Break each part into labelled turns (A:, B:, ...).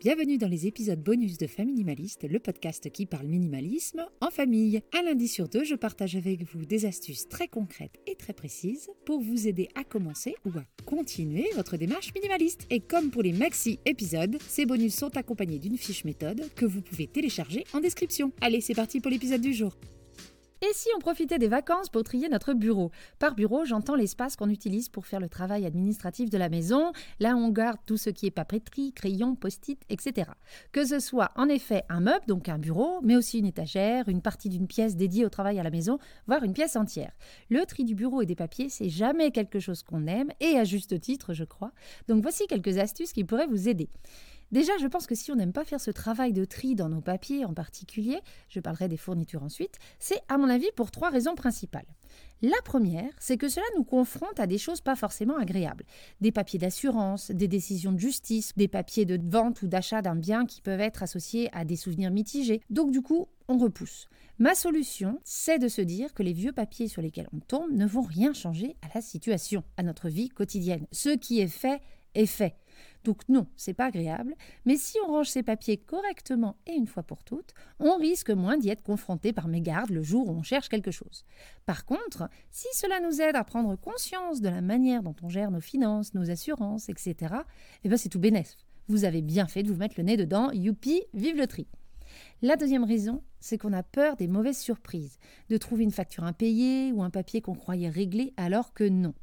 A: Bienvenue dans les épisodes bonus de Famille Minimaliste, le podcast qui parle minimalisme en famille. Un lundi sur deux, je partage avec vous des astuces très concrètes et très précises pour vous aider à commencer ou à continuer votre démarche minimaliste. Et comme pour les maxi épisodes, ces bonus sont accompagnés d'une fiche méthode que vous pouvez télécharger en description. Allez, c'est parti pour l'épisode du jour. Et si on profitait des vacances pour trier notre bureau? Par bureau, j'entends l'espace qu'on utilise pour faire le travail administratif de la maison. Là, on garde tout ce qui est papeterie, crayon, post-it, etc. Que ce soit en effet un meuble, donc un bureau, mais aussi une étagère, une partie d'une pièce dédiée au travail à la maison, voire une pièce entière. Le tri du bureau et des papiers, c'est jamais quelque chose qu'on aime, et à juste titre, je crois. Donc voici quelques astuces qui pourraient vous aider. Déjà, je pense que si on n'aime pas faire ce travail de tri dans nos papiers en particulier, je parlerai des fournitures ensuite, c'est à mon avis pour trois raisons principales. La première, c'est que cela nous confronte à des choses pas forcément agréables. Des papiers d'assurance, des décisions de justice, des papiers de vente ou d'achat d'un bien qui peuvent être associés à des souvenirs mitigés. Donc du coup, on repousse. Ma solution, c'est de se dire que les vieux papiers sur lesquels on tombe ne vont rien changer à la situation, à notre vie quotidienne. Ce qui est fait est fait. Donc non, c'est pas agréable, mais si on range ses papiers correctement et une fois pour toutes, on risque moins d'y être confronté par mégarde le jour où on cherche quelque chose. Par contre, si cela nous aide à prendre conscience de la manière dont on gère nos finances, nos assurances, etc., eh ben c'est tout bénef. Vous avez bien fait de vous mettre le nez dedans, youpi, vive le tri. La deuxième raison, c'est qu'on a peur des mauvaises surprises, de trouver une facture impayée ou un papier qu'on croyait réglé alors que non.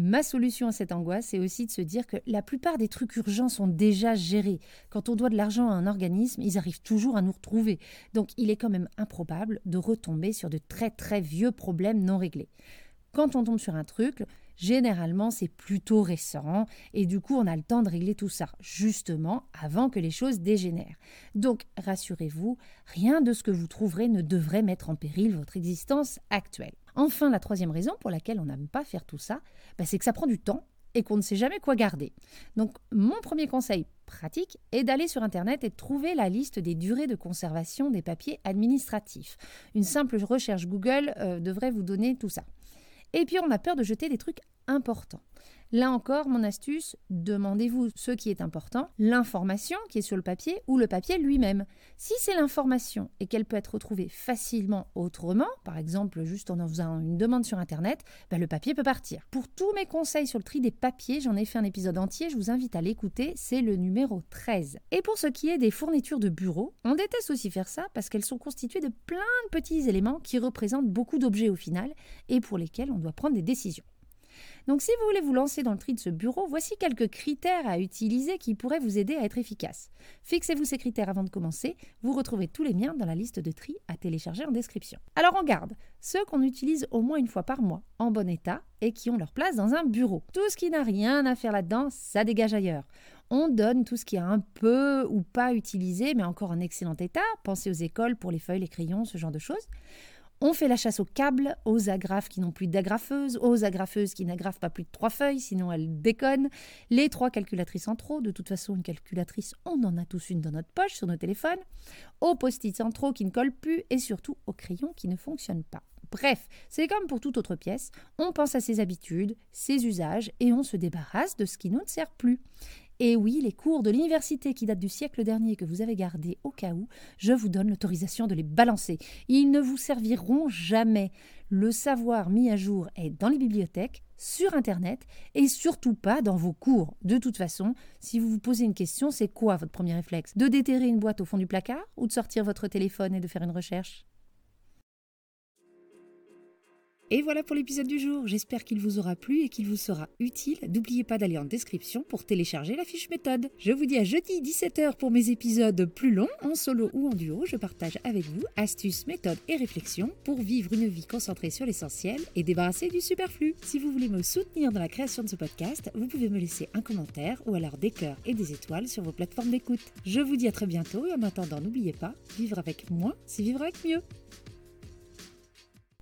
A: Ma solution à cette angoisse, c'est aussi de se dire que la plupart des trucs urgents sont déjà gérés. Quand on doit de l'argent à un organisme, ils arrivent toujours à nous retrouver. Donc il est quand même improbable de retomber sur de très très vieux problèmes non réglés. Quand on tombe sur un truc, généralement c'est plutôt récent et du coup on a le temps de régler tout ça, justement avant que les choses dégénèrent. Donc rassurez-vous, rien de ce que vous trouverez ne devrait mettre en péril votre existence actuelle. Enfin, la troisième raison pour laquelle on n'aime pas faire tout ça, bah, c'est que ça prend du temps et qu'on ne sait jamais quoi garder. Donc mon premier conseil pratique est d'aller sur Internet et de trouver la liste des durées de conservation des papiers administratifs. Une simple recherche Google euh, devrait vous donner tout ça. Et puis on a peur de jeter des trucs importants. Là encore, mon astuce, demandez-vous ce qui est important, l'information qui est sur le papier ou le papier lui-même. Si c'est l'information et qu'elle peut être retrouvée facilement autrement, par exemple juste en faisant une demande sur Internet, ben, le papier peut partir. Pour tous mes conseils sur le tri des papiers, j'en ai fait un épisode entier, je vous invite à l'écouter, c'est le numéro 13. Et pour ce qui est des fournitures de bureau, on déteste aussi faire ça parce qu'elles sont constituées de plein de petits éléments qui représentent beaucoup d'objets au final et pour lesquels on doit prendre des décisions. Donc si vous voulez vous lancer dans le tri de ce bureau, voici quelques critères à utiliser qui pourraient vous aider à être efficace. Fixez-vous ces critères avant de commencer, vous retrouvez tous les miens dans la liste de tri à télécharger en description. Alors on garde ceux qu'on utilise au moins une fois par mois, en bon état, et qui ont leur place dans un bureau. Tout ce qui n'a rien à faire là-dedans, ça dégage ailleurs. On donne tout ce qui est un peu ou pas utilisé, mais encore en excellent état. Pensez aux écoles pour les feuilles, les crayons, ce genre de choses. On fait la chasse aux câbles, aux agrafes qui n'ont plus d'agrafeuses, aux agrafeuses qui n'agrafent pas plus de trois feuilles, sinon elles déconnent, les trois calculatrices en trop, de toute façon une calculatrice, on en a tous une dans notre poche sur nos téléphones, aux post-it en trop qui ne collent plus, et surtout aux crayons qui ne fonctionnent pas. Bref, c'est comme pour toute autre pièce, on pense à ses habitudes, ses usages, et on se débarrasse de ce qui nous ne sert plus. Et oui, les cours de l'université qui datent du siècle dernier que vous avez gardés au cas où, je vous donne l'autorisation de les balancer. Ils ne vous serviront jamais. Le savoir mis à jour est dans les bibliothèques, sur Internet et surtout pas dans vos cours. De toute façon, si vous vous posez une question, c'est quoi votre premier réflexe? De déterrer une boîte au fond du placard ou de sortir votre téléphone et de faire une recherche? Et voilà pour l'épisode du jour. J'espère qu'il vous aura plu et qu'il vous sera utile. N'oubliez pas d'aller en description pour télécharger la fiche méthode. Je vous dis à jeudi 17h pour mes épisodes plus longs, en solo ou en duo. Je partage avec vous astuces, méthodes et réflexions pour vivre une vie concentrée sur l'essentiel et débarrasser du superflu. Si vous voulez me soutenir dans la création de ce podcast, vous pouvez me laisser un commentaire ou alors des cœurs et des étoiles sur vos plateformes d'écoute. Je vous dis à très bientôt et en attendant, n'oubliez pas, vivre avec moins, c'est vivre avec mieux.